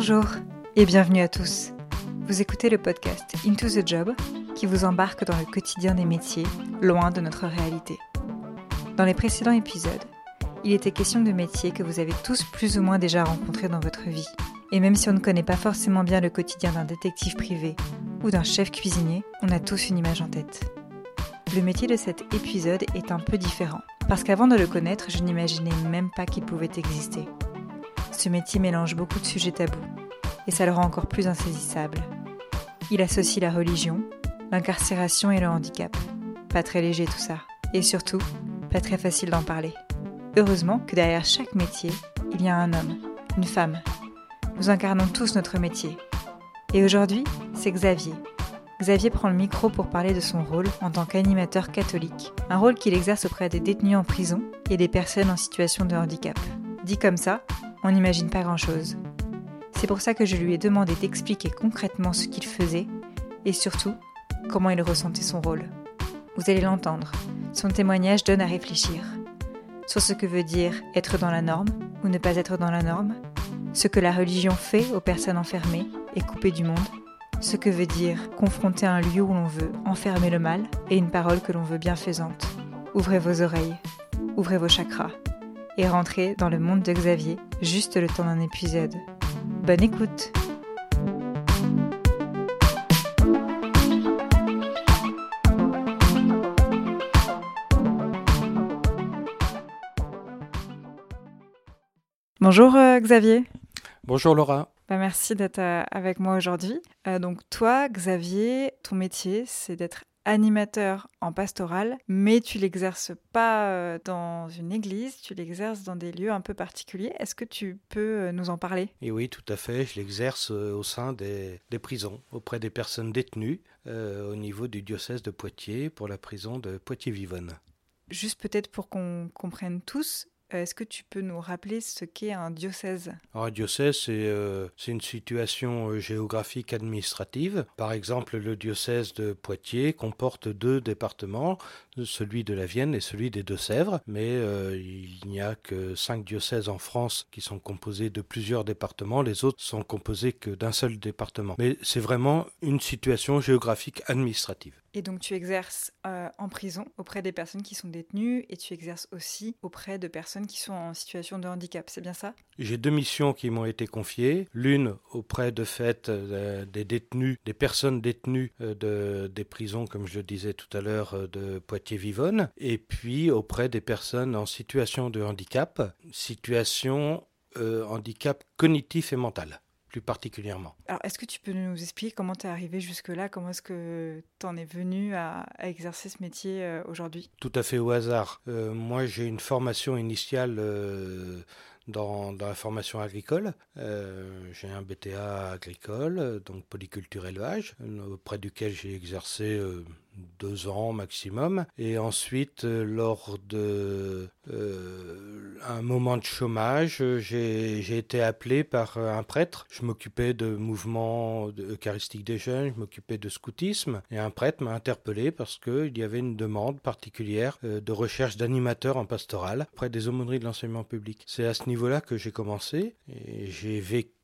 Bonjour et bienvenue à tous. Vous écoutez le podcast Into the Job qui vous embarque dans le quotidien des métiers, loin de notre réalité. Dans les précédents épisodes, il était question de métiers que vous avez tous plus ou moins déjà rencontrés dans votre vie. Et même si on ne connaît pas forcément bien le quotidien d'un détective privé ou d'un chef cuisinier, on a tous une image en tête. Le métier de cet épisode est un peu différent, parce qu'avant de le connaître, je n'imaginais même pas qu'il pouvait exister. Ce métier mélange beaucoup de sujets tabous, et ça le rend encore plus insaisissable. Il associe la religion, l'incarcération et le handicap. Pas très léger tout ça. Et surtout, pas très facile d'en parler. Heureusement que derrière chaque métier, il y a un homme, une femme. Nous incarnons tous notre métier. Et aujourd'hui, c'est Xavier. Xavier prend le micro pour parler de son rôle en tant qu'animateur catholique, un rôle qu'il exerce auprès des détenus en prison et des personnes en situation de handicap. Dit comme ça, on n'imagine pas grand-chose. C'est pour ça que je lui ai demandé d'expliquer concrètement ce qu'il faisait et surtout comment il ressentait son rôle. Vous allez l'entendre, son témoignage donne à réfléchir sur ce que veut dire être dans la norme ou ne pas être dans la norme, ce que la religion fait aux personnes enfermées et coupées du monde, ce que veut dire confronter un lieu où l'on veut enfermer le mal et une parole que l'on veut bienfaisante. Ouvrez vos oreilles, ouvrez vos chakras et rentrez dans le monde de Xavier juste le temps d'un épisode. Bonne écoute Bonjour euh, Xavier. Bonjour Laura. Bah, merci d'être euh, avec moi aujourd'hui. Euh, donc toi, Xavier, ton métier, c'est d'être animateur en pastoral, mais tu l'exerces pas dans une église, tu l'exerces dans des lieux un peu particuliers. Est-ce que tu peux nous en parler? Et oui, tout à fait. Je l'exerce au sein des, prisons, auprès des personnes détenues, au niveau du diocèse de Poitiers, pour la prison de Poitiers-Vivonne. Juste peut-être pour qu'on comprenne tous, euh, est-ce que tu peux nous rappeler ce qu'est un diocèse? Un diocèse, c'est euh, une situation euh, géographique administrative. Par exemple, le diocèse de Poitiers comporte deux départements, celui de la Vienne et celui des Deux-Sèvres, mais il n'y a que cinq diocèses en France qui sont composés de plusieurs départements, les autres sont composés que d'un seul département. Mais c'est vraiment une situation géographique administrative. Et donc tu exerces euh, en prison auprès des personnes qui sont détenues et tu exerces aussi auprès de personnes qui sont en situation de handicap, c'est bien ça? J'ai deux missions qui m'ont été confiées. L'une auprès de euh, des détenus, des personnes détenues euh, de, des prisons, comme je le disais tout à l'heure, de Poitiers-Vivonne, et puis auprès des personnes en situation de handicap, situation handicap cognitif et mental plus particulièrement. Alors, est-ce que tu peux nous expliquer comment tu es arrivé jusque-là? Comment est-ce que tu en es venu à, exercer ce métier euh, aujourd'hui? Tout à fait au hasard. Euh, moi, j'ai une formation initiale euh, dans, dans, la formation agricole. j'ai un BTA agricole, donc polyculture élevage, auprès duquel j'ai exercé deux ans maximum. Et ensuite, euh, lors de euh, un moment de chômage, j'ai été appelé par un prêtre. Je m'occupais de mouvements eucharistiques des jeunes, je m'occupais de scoutisme. Et un prêtre m'a interpellé parce qu'il y avait une demande particulière euh, de recherche d'animateurs en pastoral près des aumôneries de l'enseignement public. C'est à ce niveau-là que j'ai commencé et j'ai vécu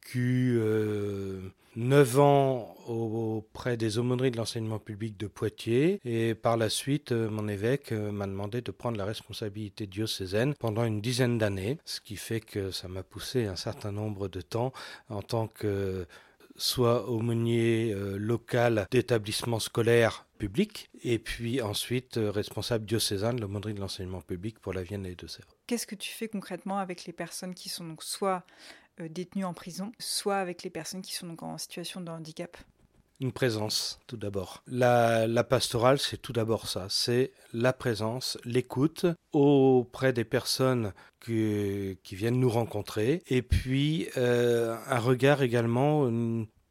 neuf ans auprès des aumôneries de l'enseignement public de Poitiers et par la suite euh, mon évêque euh, m'a demandé de prendre la responsabilité diocésaine pendant une dizaine d'années, ce qui fait que ça m'a poussé un certain nombre de temps en tant que soit aumônier euh, local d'établissement scolaire public, et puis ensuite responsable diocésain de l'aumônerie de l'enseignement public pour la Vienne et les Deux-Sèvres. Qu'est-ce que tu fais concrètement avec les personnes qui sont donc soit euh, détenus en prison, soit avec les personnes qui sont donc en situation de handicap. Une présence, tout d'abord. La, pastorale, c'est tout d'abord ça, c'est la présence, l'écoute auprès des personnes qui, viennent nous rencontrer, et puis euh, un regard également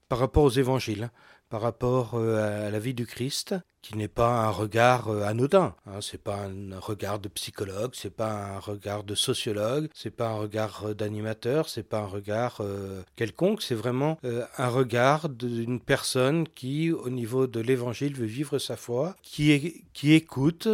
par rapport aux évangiles par rapport euh, à la vie du Christ, qui n'est pas un regard euh, anodin. Hein, c'est pas un regard de psychologue, c'est pas un regard de sociologue, c'est pas un regard euh, d'animateur, c'est pas un regard quelconque. C'est vraiment un regard d'une personne qui, au niveau de l'Évangile, veut vivre sa foi, qui, qui écoute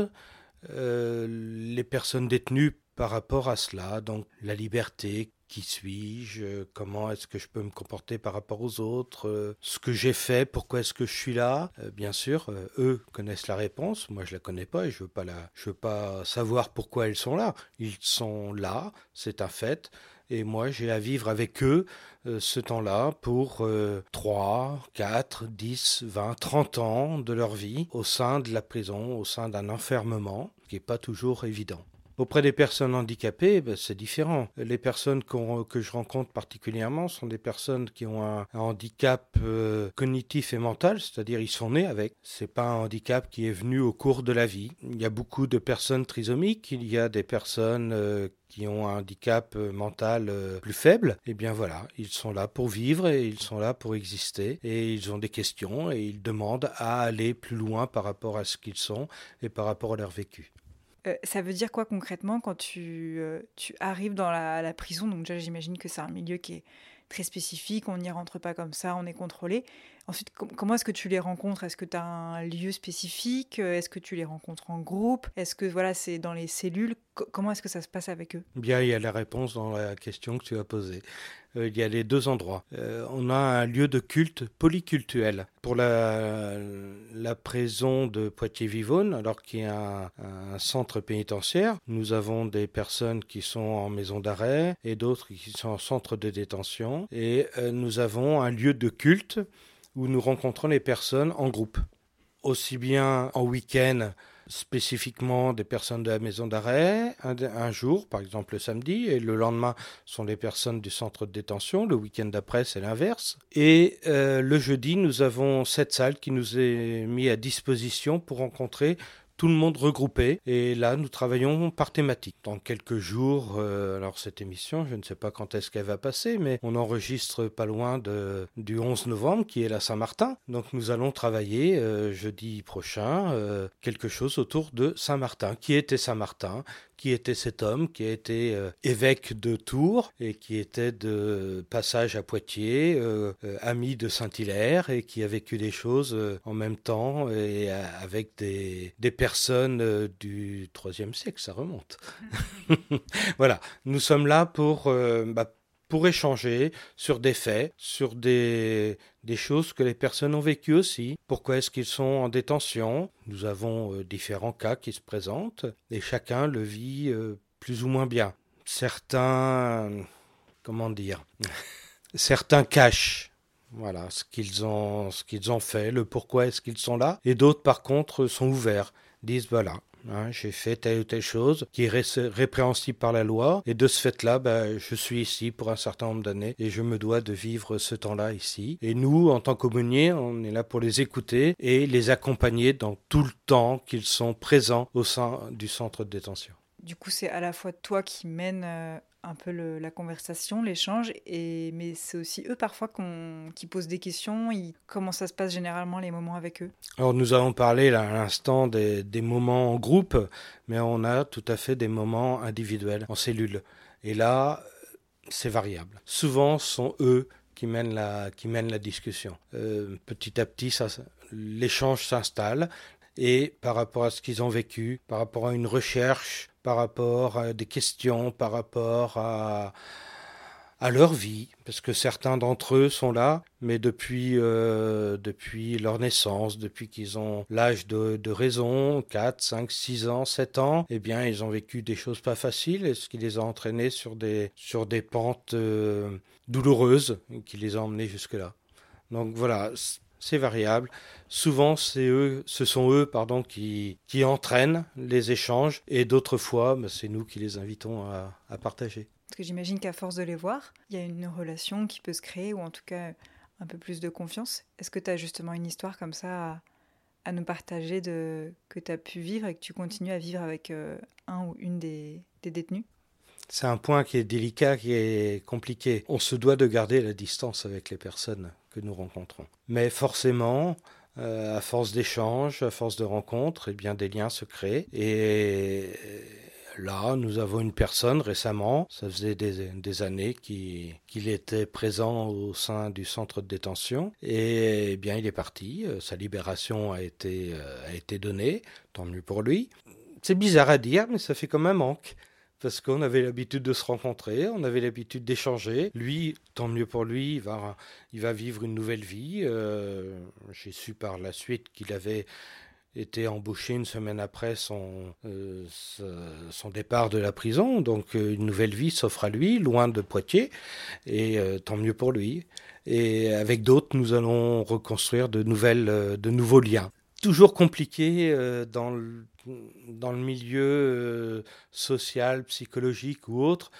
les personnes détenues par rapport à cela, donc la liberté, qui suis-je, comment est-ce que je peux me comporter par rapport aux autres, ce que j'ai fait, pourquoi est-ce que je suis là. bien sûr, eux connaissent la réponse, moi je la connais pas et je veux la, veux pas savoir pourquoi ils sont là. Ils sont là, c'est un fait. Et moi, j'ai à vivre avec eux euh, ce temps-là pour 3, 4, 10, 20, 30 ans de leur vie au sein de la prison, au sein d'un enfermement, qui n'est pas toujours évident. Auprès des personnes handicapées, ben, c'est différent. Les personnes que je rencontre particulièrement sont des personnes qui ont un, handicap euh, cognitif et mental, c'est-à-dire ils sont nés avec. C'est pas un handicap qui est venu au cours de la vie. Il y a beaucoup de personnes trisomiques, il y a des personnes euh, qui ont un handicap euh, mental plus faible, eh bien voilà, ils sont là pour vivre et ils sont là pour exister et ils ont des questions et ils demandent à aller plus loin par rapport à ce qu'ils sont et par rapport à leur vécu. Euh, ça veut dire quoi concrètement quand tu, euh, tu arrives dans la, la prison? Donc déjà j'imagine que c'est un milieu qui est très spécifique, on n'y rentre pas comme ça, on est contrôlé. Ensuite, comment est-ce que tu les rencontres? Est-ce que tu as un lieu spécifique? Est-ce que tu les rencontres en groupe? Est-ce que voilà, c'est dans les cellules? Comment est-ce que ça se passe avec eux? Bien, il y a la réponse dans la question que tu as posée. Euh, il y a les deux endroits. Euh, on a un lieu de culte polycultuel pour la, la prison de Poitiers-Vivonne, alors qu'il y a un, centre pénitentiaire. Nous avons des personnes qui sont en maison d'arrêt et d'autres qui sont en centre de détention. Et euh, nous avons un lieu de culte où nous rencontrons les personnes en groupe, aussi bien en week-end spécifiquement des personnes de la maison d'arrêt un, jour, par exemple le samedi, et le lendemain sont les personnes du centre de détention, le week-end d'après c'est l'inverse. Et euh, le jeudi, nous avons cette salle qui nous est mise à disposition pour rencontrer tout le monde regroupé. Et là, nous travaillons par thématique. Dans quelques jours, euh, alors cette émission, je ne sais pas quand est-ce qu'elle va passer, mais on enregistre pas loin de, du 11 novembre, qui est la Saint-Martin. Donc nous allons travailler euh, jeudi prochain euh, quelque chose autour de Saint-Martin. Qui était Saint-Martin? Qui était cet homme qui a été évêque de Tours et qui était de passage à Poitiers, ami de Saint-Hilaire et qui a vécu des choses en même temps et avec des, des personnes du IIIe siècle, ça remonte. voilà, nous sommes là pour, bah, pour échanger sur des faits, sur des, des choses que les personnes ont vécues aussi. Pourquoi est-ce qu'ils sont en détention? Nous avons euh, différents cas qui se présentent et chacun le vit euh, plus ou moins bien. Certains, comment dire, certains cachent voilà ce qu'ils ont ce qu'ils ont fait, le pourquoi est-ce qu'ils sont là et d'autres par contre sont ouverts, disent voilà, Hein, j'ai fait telle ou telle chose qui est répréhensible par la loi. Et de ce fait-là, bah, je suis ici pour un certain nombre d'années et je me dois de vivre ce temps-là ici. Et nous, en tant qu'aumôniers, on est là pour les écouter et les accompagner dans tout le temps qu'ils sont présents au sein du centre de détention. Du coup, c'est à la fois toi qui mène euh, un peu la conversation, l'échange, et mais c'est aussi eux parfois qui posent des questions. comment ça se passe généralement les moments avec eux Alors nous avons parlé à l'instant des, moments en groupe, mais on a tout à fait des moments individuels en cellule. Et là, c'est variable. Souvent, ce sont eux qui mènent la, qui mènent la discussion. Euh, petit à petit, l'échange s'installe. Et par rapport à ce qu'ils ont vécu, par rapport à une recherche, par rapport à des questions, par rapport à, à leur vie, parce que certains d'entre eux sont là, mais depuis, euh, depuis leur naissance, depuis qu'ils ont l'âge de, de, raison, 4, 5, 6 ans, 7 ans, eh bien, ils ont vécu des choses pas faciles, et ce qui les a entraînés sur des, sur des pentes euh, douloureuses, qui les a emmenés jusque-là. Donc voilà, c'est variable. Souvent, c'est eux, ce sont eux pardon, qui, qui entraînent les échanges et d'autres fois, bah, c'est nous qui les invitons à, à partager. Parce que j'imagine qu'à force de les voir, il y a une relation qui peut se créer ou en tout cas un peu plus de confiance. Est-ce que tu as justement une histoire comme ça à, nous partager que tu as pu vivre et que tu continues à vivre avec euh, un ou une des, des détenus? C'est un point qui est délicat, qui est compliqué. On se doit de garder la distance avec les personnes que nous rencontrons. Mais forcément, euh, à force d'échanges, à force de rencontres, eh bien des liens se créent. Et là, nous avons une personne récemment, ça faisait des, années qu'il était présent au sein du centre de détention. Et eh bien il est parti, euh, sa libération euh, a été donnée, tant mieux pour lui. C'est bizarre à dire, mais ça fait comme un manque parce qu'on avait l'habitude de se rencontrer, on avait l'habitude d'échanger. Lui, tant mieux pour lui, il va, vivre une nouvelle vie. Euh, j'ai su par la suite qu'il avait été embauché une semaine après son, euh, départ de la prison. Donc euh, une nouvelle vie s'offre à lui, loin de Poitiers, et tant mieux pour lui. Et avec d'autres, nous allons reconstruire de, nouvelles, de nouveaux liens toujours compliqué dans, le, dans le milieu euh, social, psychologique ou autre,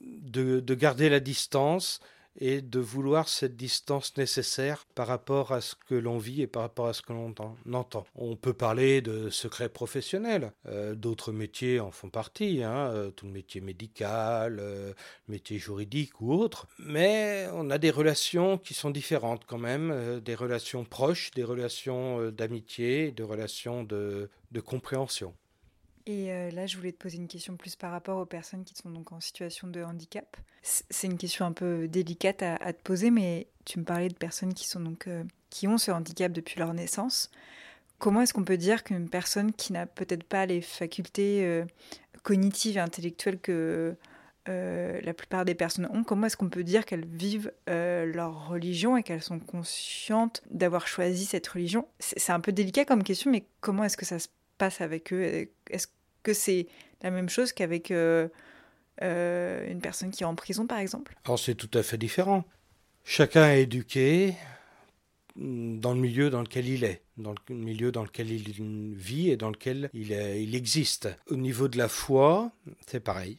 de, de garder la distance et de vouloir cette distance nécessaire par rapport à ce que l'on vit et par rapport à ce que l'on entend. On peut parler de secrets professionnels, euh, d'autres métiers en font partie, hein, euh, tout le métier médical, euh, métier juridique ou autre, mais on a des relations qui sont différentes quand même, des relations proches, des relations d'amitié, des relations de compréhension. Et euh, là, je voulais te poser une question plus par rapport aux personnes qui sont donc en situation de handicap. C'est une question un peu délicate à, te poser, mais tu me parlais de personnes qui sont donc euh, qui ont ce handicap depuis leur naissance. Comment est-ce qu'on peut dire qu'une personne qui n'a peut-être pas les facultés euh, cognitives et intellectuelles que la plupart des personnes ont, comment est-ce qu'on peut dire qu'elles vivent leur religion et qu'elles sont conscientes d'avoir choisi cette religion? C'est un peu délicat comme question, mais comment est-ce que ça se passe avec eux Est-ce que c'est la même chose qu'avec euh, euh, une personne qui est en prison, par exemple? Alors c'est tout à fait différent. Chacun est éduqué dans le milieu dans lequel il est, dans le milieu dans lequel il vit et dans lequel il, il existe. Au niveau de la foi, c'est pareil.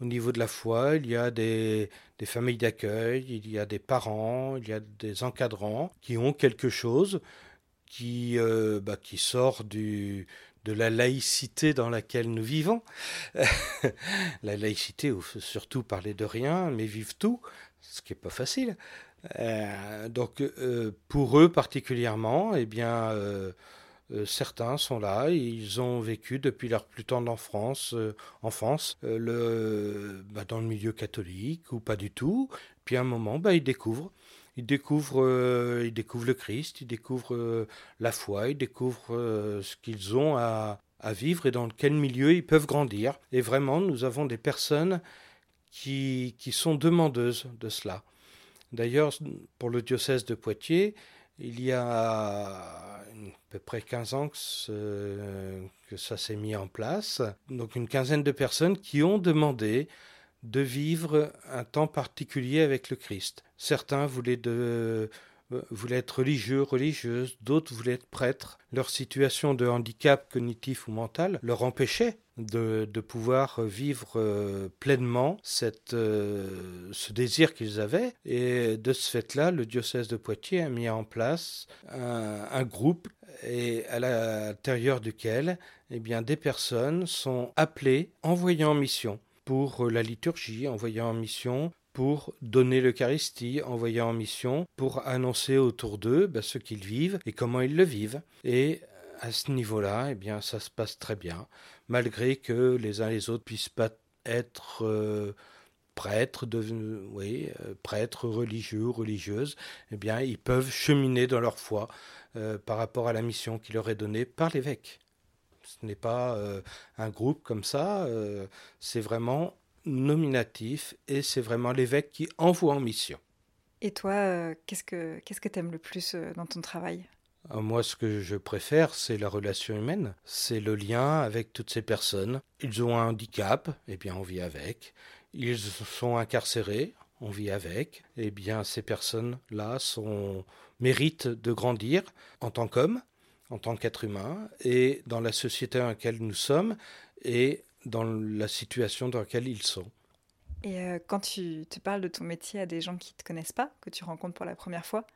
Au niveau de la foi, il y a des familles d'accueil, il y a des parents, il y a des encadrants qui ont quelque chose qui, euh, bah, qui sort du, de la laïcité dans laquelle nous vivons. la laïcité, surtout parler de rien, mais vivre tout, ce qui n'est pas facile. Euh, donc euh, pour eux particulièrement, eh bien, certains sont là, ils ont vécu depuis leur plus tendre enfance le, bah, dans le milieu catholique ou pas du tout. Puis à un moment, bah, ils découvrent ils découvrent, euh, découvrent le Christ, ils découvrent euh, la foi, ils découvrent euh, ce qu'ils ont à, vivre et dans quel milieu ils peuvent grandir. Et vraiment, nous avons des personnes qui, qui sont demandeuses de cela. D'ailleurs, pour le diocèse de Poitiers, il y a à peu près 15 ans que ça s'est mis en place. Donc une quinzaine de personnes qui ont demandé de vivre un temps particulier avec le Christ. Certains voulaient, euh, voulaient être religieux, religieuses, d'autres voulaient être prêtres. Leur situation de handicap cognitif ou mental leur empêchait de, de pouvoir vivre euh, pleinement euh, ce désir qu'ils avaient. Et de ce fait-là, le diocèse de Poitiers a mis en place un, un groupe et à l'intérieur duquel eh bien, des personnes sont appelées, envoyées en mission pour euh, la liturgie, envoyé en mission pour donner l'Eucharistie, envoyé en mission pour annoncer autour d'eux bah, ce qu'ils vivent et comment ils le vivent. Et à ce niveau-là, eh bien, ça se passe très bien, malgré que les uns les autres puissent pas être euh, prêtres, euh, prêtres religieux, religieuses. Eh bien, ils peuvent cheminer dans leur foi par rapport à la mission qui leur est donnée par l'évêque. Ce n'est pas euh, un groupe comme ça, euh, c'est vraiment nominatif et c'est vraiment l'évêque qui envoie en mission. Et toi, euh, qu'est-ce que qu'est-ce que tu aimes le plus dans ton travail? Moi, ce que je préfère, c'est la relation humaine, c'est le lien avec toutes ces personnes. Ils ont un handicap, eh bien, on vit avec. Ils sont incarcérés, on vit avec. Eh bien, ces personnes-là sont méritent de grandir en tant qu'hommes, en tant qu'être humain et dans la société dans laquelle nous sommes et dans la situation dans laquelle ils sont. Et euh, quand tu te parles de ton métier à des gens qui ne te connaissent pas, que tu rencontres pour la première fois,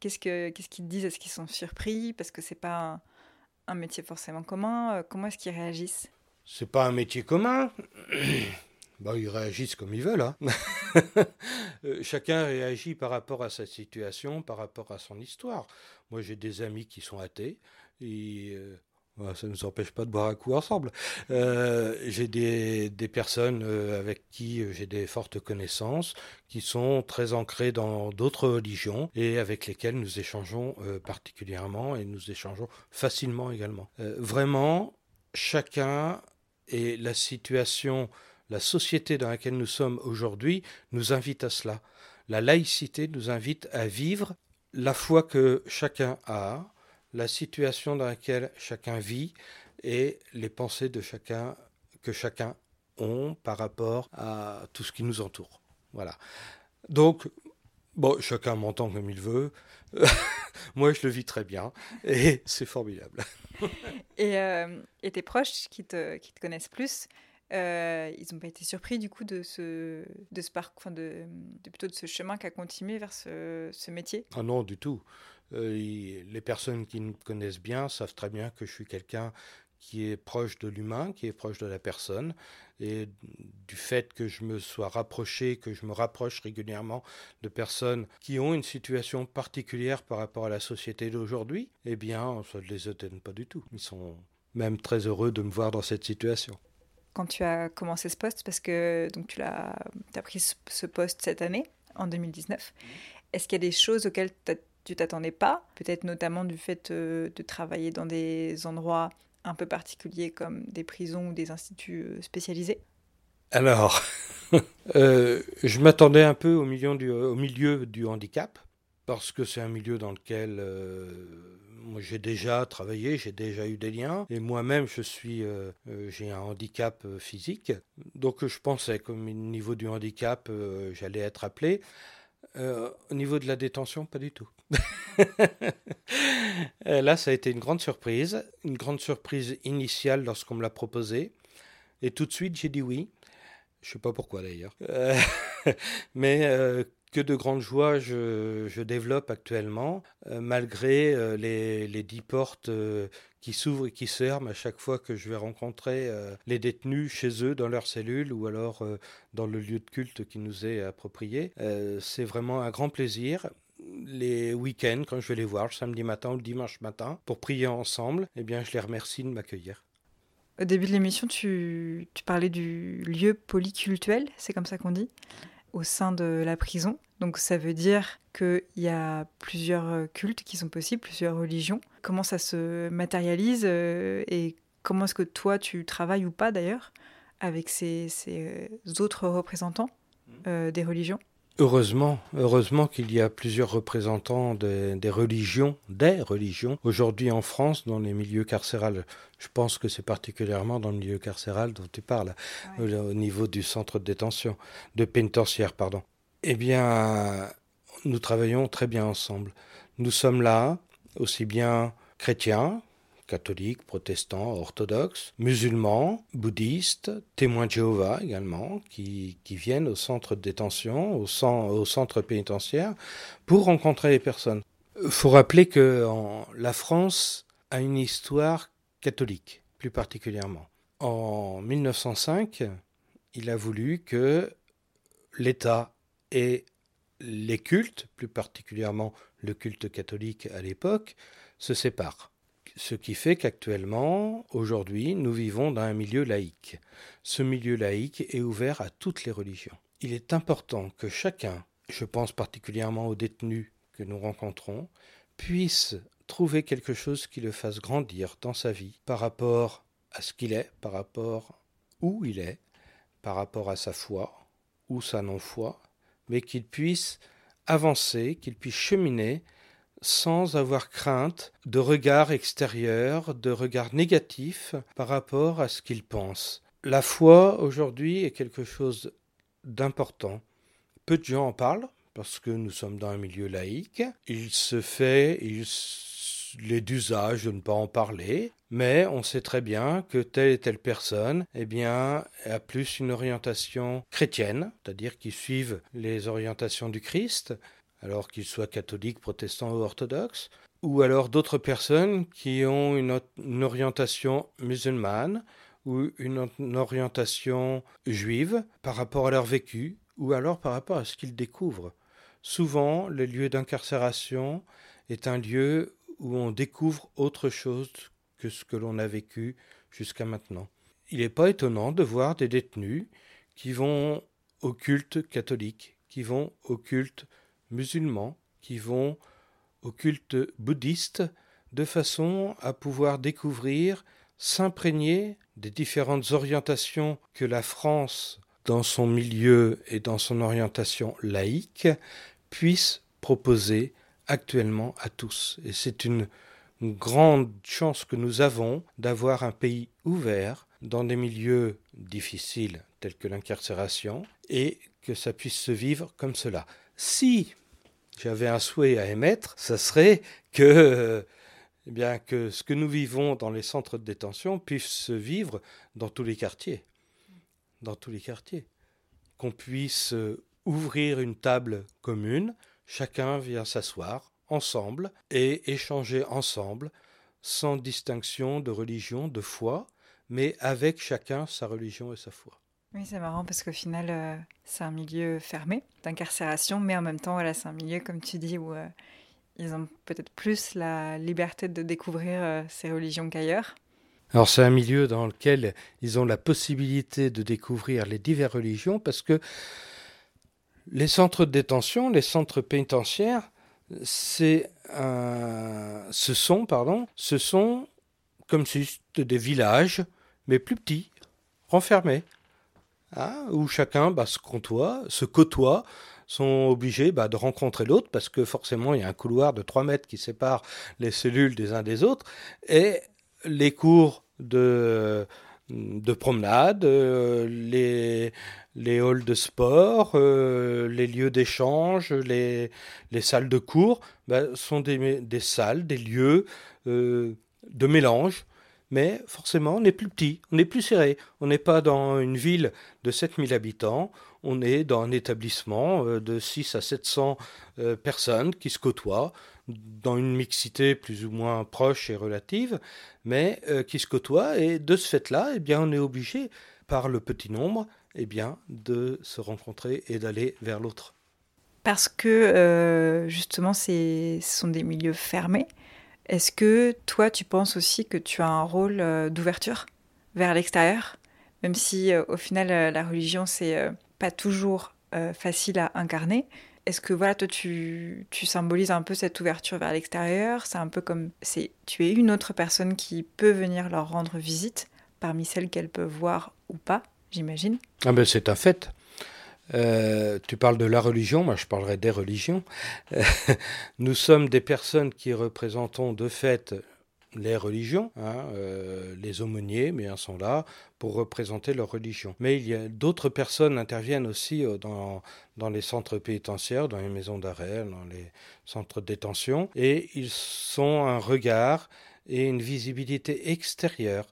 qu'est-ce qu'ils ce qu'ils te disent? Est-ce qu'ils sont surpris parce que c'est pas un, un, métier forcément commun? Euh, Comment est-ce qu'ils réagissent? C'est pas un métier commun. Bah, ils réagissent comme ils veulent. Hein. Euh, chacun réagit par rapport à sa situation, par rapport à son histoire. Moi, j'ai des amis qui sont athées et euh, bah, ça ne nous empêche pas de boire un coup ensemble. Euh, j'ai des, des, personnes avec qui j'ai des fortes connaissances, qui sont très ancrées dans d'autres religions et avec lesquelles nous échangeons particulièrement et nous échangeons facilement également. vraiment, chacun Et la situation, la société dans laquelle nous sommes aujourd'hui nous invite à cela. La laïcité nous invite à vivre la foi que chacun a, la situation dans laquelle chacun vit et les pensées de chacun que chacun ont par rapport à tout ce qui nous entoure. Voilà. Donc, bon, chacun m'entend comme il veut. Moi, je le vis très bien et c'est formidable. et, euh, et, tes proches qui te connaissent plus, euh, ils n'ont pas été surpris du coup de ce, de ce parcours, de, de, plutôt de ce chemin qui a continué vers ce, ce métier Ah non, du tout. Euh, les personnes qui me connaissent bien savent très bien que je suis quelqu'un qui est proche de l'humain, qui est proche de la personne, et du fait que je me sois rapproché, que je me rapproche régulièrement de personnes qui ont une situation particulière par rapport à la société d'aujourd'hui, eh bien, ça ne les étonne pas du tout. Ils sont même très heureux de me voir dans cette situation. Quand tu as commencé ce poste, parce que donc tu as, as pris ce poste cette année, en 2019, est-ce qu'il y a des choses auxquelles tu t'attendais pas? Peut-être notamment du fait euh, de travailler dans des endroits un peu particuliers comme des prisons ou des instituts euh, spécialisés? Alors, euh, je m'attendais un peu au milieu, du, au milieu du handicap, parce que c'est un milieu dans lequel euh, j'ai déjà travaillé, j'ai déjà eu des liens, et moi-même je suis, j'ai un handicap physique, donc je pensais qu'au niveau du handicap, j'allais être appelé. au niveau de la détention, pas du tout. Euh, là, ça a été une grande surprise, une grande surprise initiale lorsqu'on me l'a proposé. Et tout de suite, j'ai dit oui. Je sais pas pourquoi d'ailleurs. Euh, mais euh, que de grandes joies je, développe actuellement, malgré les, les, dix portes qui s'ouvrent et qui ferment à chaque fois que je vais rencontrer les détenus chez eux, dans leur cellule ou alors dans le lieu de culte qui nous est approprié. C'est vraiment un grand plaisir les week-ends, quand je vais les voir, le samedi matin ou le dimanche matin, pour prier ensemble, eh bien, je les remercie de m'accueillir. Au début de l'émission, tu, tu, parlais du lieu polycultuel, c'est comme ça qu'on dit, au sein de la prison. Donc ça veut dire qu'il y a plusieurs cultes qui sont possibles, plusieurs religions. Comment ça se matérialise euh, et comment est-ce que toi tu travailles ou pas d'ailleurs avec ces, ces autres représentants mmh. euh, des religions? Heureusement, heureusement qu'il y a plusieurs représentants des, religions, des religions, aujourd'hui en France, dans les milieux carcérales. Je pense que c'est particulièrement dans le milieu carcéral dont tu parles, au, niveau du centre de détention, de pénitentiaire, pardon. Eh bien, nous travaillons très bien ensemble. Nous sommes là, aussi bien chrétiens catholiques, protestants, orthodoxes, musulmans, bouddhistes, témoins de Jéhovah également, qui, viennent au centre de détention, au, centre pénitentiaire, pour rencontrer les personnes. Il faut rappeler que la France a une histoire catholique, plus particulièrement. En 1905, il a voulu que l'État et les cultes, plus particulièrement le culte catholique à l'époque, se séparent. Ce qui fait qu'actuellement, aujourd'hui, nous vivons dans un milieu laïque. Ce milieu laïque est ouvert à toutes les religions. Il est important que chacun, je pense particulièrement aux détenus que nous rencontrons, puisse trouver quelque chose qui le fasse grandir dans sa vie par rapport à ce qu'il est, par rapport où il est, par rapport à sa foi ou sa non-foi, mais qu'il puisse avancer, qu'il puisse cheminer sans avoir crainte de regard extérieur, de regard négatif par rapport à ce qu'il pense. La foi aujourd'hui est quelque chose d'important. Peu de gens en parlent parce que nous sommes dans un milieu laïque. Il se fait, il, est d'usage de ne pas en parler, mais on sait très bien que telle et telle personne, eh bien, a plus une orientation chrétienne, c'est-à-dire qu'ils suivent les orientations du Christ, alors qu'ils soient catholiques, protestants ou orthodoxes, ou alors d'autres personnes qui ont une, orientation musulmane ou une, orientation juive par rapport à leur vécu ou alors par rapport à ce qu'ils découvrent. Souvent, le lieu d'incarcération est un lieu où on découvre autre chose que ce que l'on a vécu jusqu'à maintenant. Il n'est pas étonnant de voir des détenus qui vont au culte catholique, qui vont au culte musulmans qui vont au culte bouddhiste de façon à pouvoir découvrir, s'imprégner des différentes orientations que la France, dans son milieu et dans son orientation laïque, puisse proposer actuellement à tous. Et c'est une grande chance que nous avons d'avoir un pays ouvert dans des milieux difficiles tels que l'incarcération et que ça puisse se vivre comme cela. Si j'avais un souhait à émettre, ce serait que, eh bien, que ce que nous vivons dans les centres de détention puisse se vivre dans tous les quartiers. Dans tous les quartiers. Qu'on puisse ouvrir une table commune, chacun vient s'asseoir ensemble et échanger ensemble, sans distinction de religion, de foi, mais avec chacun sa religion et sa foi. Oui, c'est marrant parce qu'au final, euh, c'est un milieu fermé d'incarcération, mais en même temps, voilà, c'est un milieu, comme tu dis, où euh, ils ont peut-être plus la liberté de découvrir euh, ces religions qu'ailleurs. Alors c'est un milieu dans lequel ils ont la possibilité de découvrir les diverses religions parce que les centres de détention, les centres pénitentiaires, c'est ce sont, pardon, ce sont comme c'était des villages, mais plus petits, renfermés, hein, où chacun bah, se côtoie, se sont obligés bah, de rencontrer l'autre parce que forcément il y a un couloir de 3 mètres qui sépare les cellules des uns des autres et les cours de de promenade, euh, les, halls de sport, euh, les lieux d'échange, les, les salles de cours, ben, sont des, des, salles, des lieux euh, de mélange. Mais forcément, on est plus petit, on est plus serré. On n'est pas dans une ville de 7000 habitants, on est dans un établissement de 6 à 700 personnes qui se côtoient dans une mixité plus ou moins proche et relative, mais euh, qui se côtoient. Et de ce fait-là, eh bien, on est obligé, par le petit nombre, eh bien, de se rencontrer et d'aller vers l'autre. Parce que euh, justement, ce sont des milieux fermés. Est-ce que toi, tu penses aussi que tu as un rôle euh, d'ouverture vers l'extérieur, même si au final, la religion, c'est pas toujours facile à incarner? Est-ce que voilà, toi, tu, tu, symbolises un peu cette ouverture vers l'extérieur? C'est un peu comme c'est tu es une autre personne qui peut venir leur rendre visite parmi celles qu'elles peuvent voir ou pas, j'imagine? Ah ben c'est un fait. Euh, tu parles de la religion, moi je parlerai des religions. nous sommes des personnes qui représentons de fait les religions, hein, euh, les aumôniers, sont là pour représenter leur religion. Mais il y a d'autres personnes interviennent aussi euh, dans, dans les centres pénitentiaires, dans les maisons d'arrêt, dans les centres de détention, et ils sont un regard et une visibilité extérieure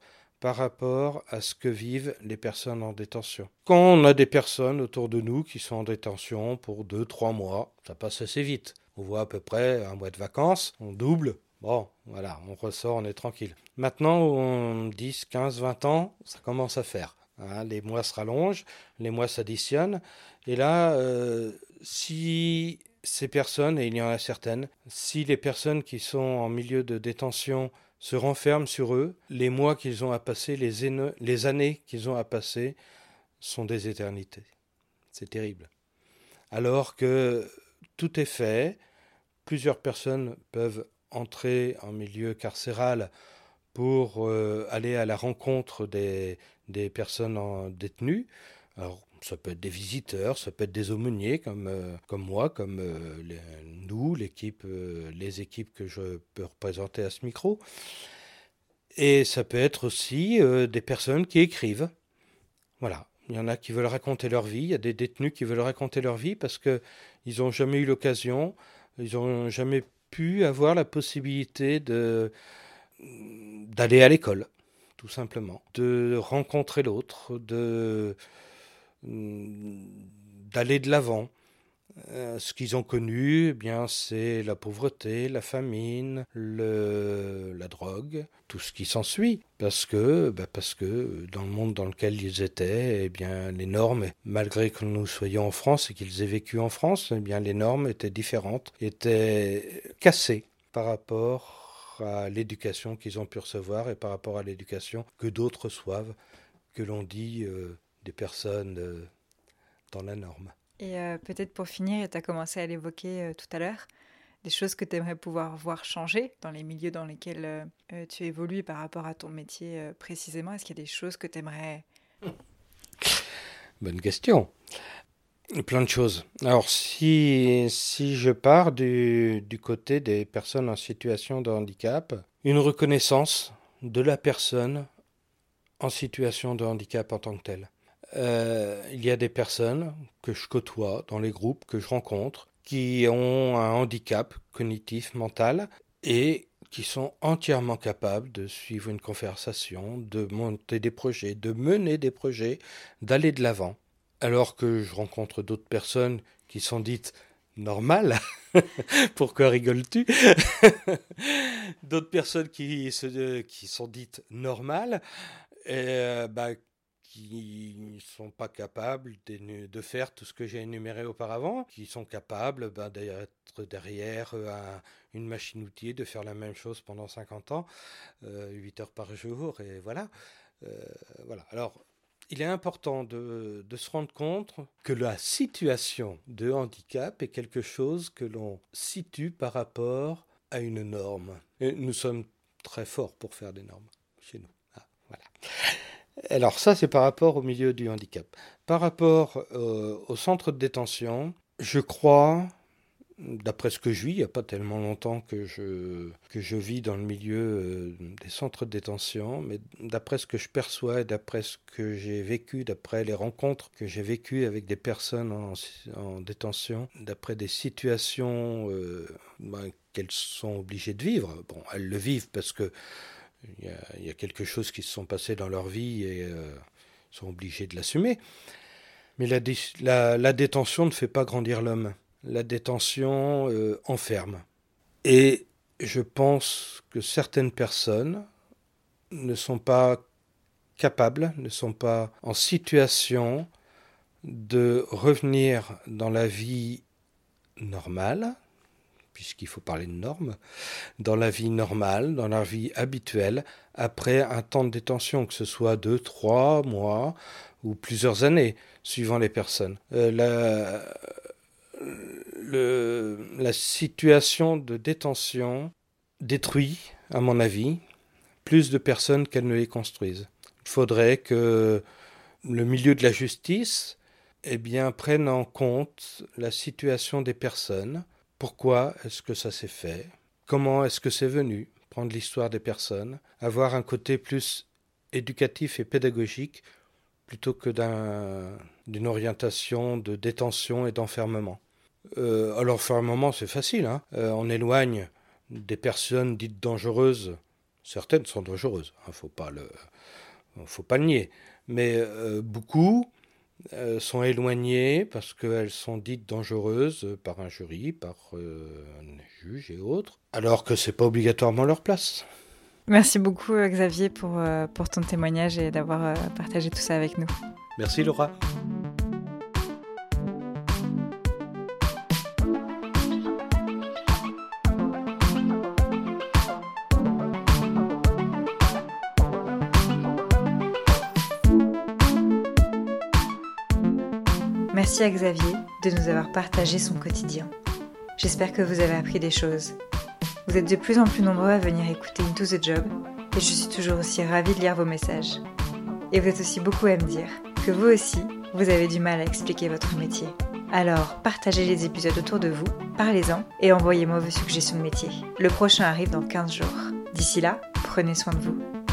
par rapport à ce que vivent les personnes en détention. Quand on a des personnes autour de nous qui sont en détention pour deux, trois mois, ça passe assez vite. On voit à peu près un mois de vacances, on double, Bon, voilà, on ressort, on est tranquille. Maintenant, on 10, 15, 20 ans, ça commence à faire. Hein. les mois se rallongent, les mois s'additionnent. Et là, euh, si ces personnes, et il y en a certaines, si les personnes qui sont en milieu de détention se renferment sur eux, les mois qu'ils ont à passer, les, années qu'ils ont à passer, sont des éternités. C'est terrible. Alors que tout est fait, plusieurs personnes peuvent entrer en milieu carcéral pour euh, aller à la rencontre des, personnes en, détenues. Ça peut être des visiteurs, ça peut être des aumôniers comme, euh, comme moi, comme euh, nous, l'équipe, les équipes que je peux représenter à ce micro. Et ça peut être aussi des personnes qui écrivent. Voilà. Il y en a qui veulent raconter leur vie, il y a des détenus qui veulent raconter leur vie parce qu'ils n'ont jamais eu l'occasion, ils n'ont jamais pu avoir la possibilité d'aller à l'école, tout simplement, de rencontrer l'autre, de d'aller de l'avant. Euh, ce qu'ils ont connu, eh bien, c'est la pauvreté, la famine, le, la drogue, tout ce qui s'ensuit, parce que, bah, parce que dans le monde dans lequel ils étaient, eh bien, les normes, malgré que nous soyons en France et qu'ils aient vécu en France, eh bien, les normes étaient différentes, étaient cassées par rapport à l'éducation qu'ils ont pu recevoir et par rapport à l'éducation que d'autres reçoivent, que l'on dit euh, des personnes euh, dans la norme. Et euh, peut-être pour finir, et tu as commencé à l'évoquer euh, tout à l'heure, des choses que tu aimerais pouvoir voir changer dans les milieux dans lesquels euh, tu évolues par rapport à ton métier précisément? Est-ce qu'il y a des choses que tu aimerais Bonne question. Plein de choses. Alors, si, si je pars du, du côté des personnes en situation de handicap, une reconnaissance de la personne en situation de handicap en tant que telle. Euh, il y a des personnes que je côtoie dans les groupes que je rencontre qui ont un handicap cognitif, mental, et qui sont entièrement capables de suivre une conversation, de monter des projets, de mener des projets, d'aller de l'avant. Alors que je rencontre d'autres personnes qui sont dites normales. Pourquoi rigoles-tu? D'autres personnes qui, se, qui sont dites normales, et, euh, bah, qui ne sont pas capables de, faire tout ce que j'ai énuméré auparavant, qui sont capables ben, d'être derrière euh, une machine-outil, de faire la même chose pendant 50 ans, euh, 8 heures par jour, et voilà. Euh, voilà. Alors, il est important de, se rendre compte que la situation de handicap est quelque chose que l'on situe par rapport à une norme. Nous sommes très forts pour faire des normes chez nous. Ah, voilà. Alors ça, c'est par rapport au milieu du handicap. Par rapport euh, au centre de détention, je crois, d'après ce que je vis, il n'y a pas tellement longtemps que je, que je vis dans le milieu euh, des centres de détention, mais d'après ce que je perçois et d'après ce que j'ai vécu, d'après les rencontres que j'ai vécues avec des personnes en, en détention, d'après des situations euh, ben, qu'elles sont obligées de vivre, bon, elles le vivent parce que il y, a, quelque chose qui se sont passés dans leur vie et euh, sont obligés de l'assumer. Mais la, détention ne fait pas grandir l'homme. La détention euh, enferme. Et je pense que certaines personnes ne sont pas capables, ne sont pas en situation de revenir dans la vie normale, puisqu'il faut parler de normes, dans la vie normale, dans la vie habituelle, après un temps de détention, que ce soit deux, trois mois ou plusieurs années, suivant les personnes. Euh, la, la situation de détention détruit, à mon avis, plus de personnes qu'elle ne les construisent. Il faudrait que le milieu de la justice eh bien, prenne en compte la situation des personnes, pourquoi est-ce que ça s'est fait? Comment est-ce que c'est venu? Prendre l'histoire des personnes, avoir un côté plus éducatif et pédagogique plutôt que d'une orientation de détention et d'enfermement. Euh, à l'enfermement, c'est facile. Hein euh, on éloigne des personnes dites dangereuses. Certaines sont dangereuses, il hein, ne faut pas le, faut pas nier. Mais euh, beaucoup sont éloignées parce qu'elles sont dites dangereuses par un jury, par euh, un juge et autres, alors que c'est pas obligatoirement leur place. Merci beaucoup Xavier pour, euh, pour ton témoignage et d'avoir euh, partagé tout ça avec nous. Merci Laura. Merci à Xavier de nous avoir partagé son quotidien. J'espère que vous avez appris des choses. Vous êtes de plus en plus nombreux à venir écouter Into the Job et je suis toujours aussi ravie de lire vos messages. Et vous êtes aussi beaucoup à me dire que vous aussi, vous avez du mal à expliquer votre métier. Alors, partagez les épisodes autour de vous, parlez-en et envoyez-moi vos suggestions de métier. Le prochain arrive dans 15 jours. D'ici là, prenez soin de vous.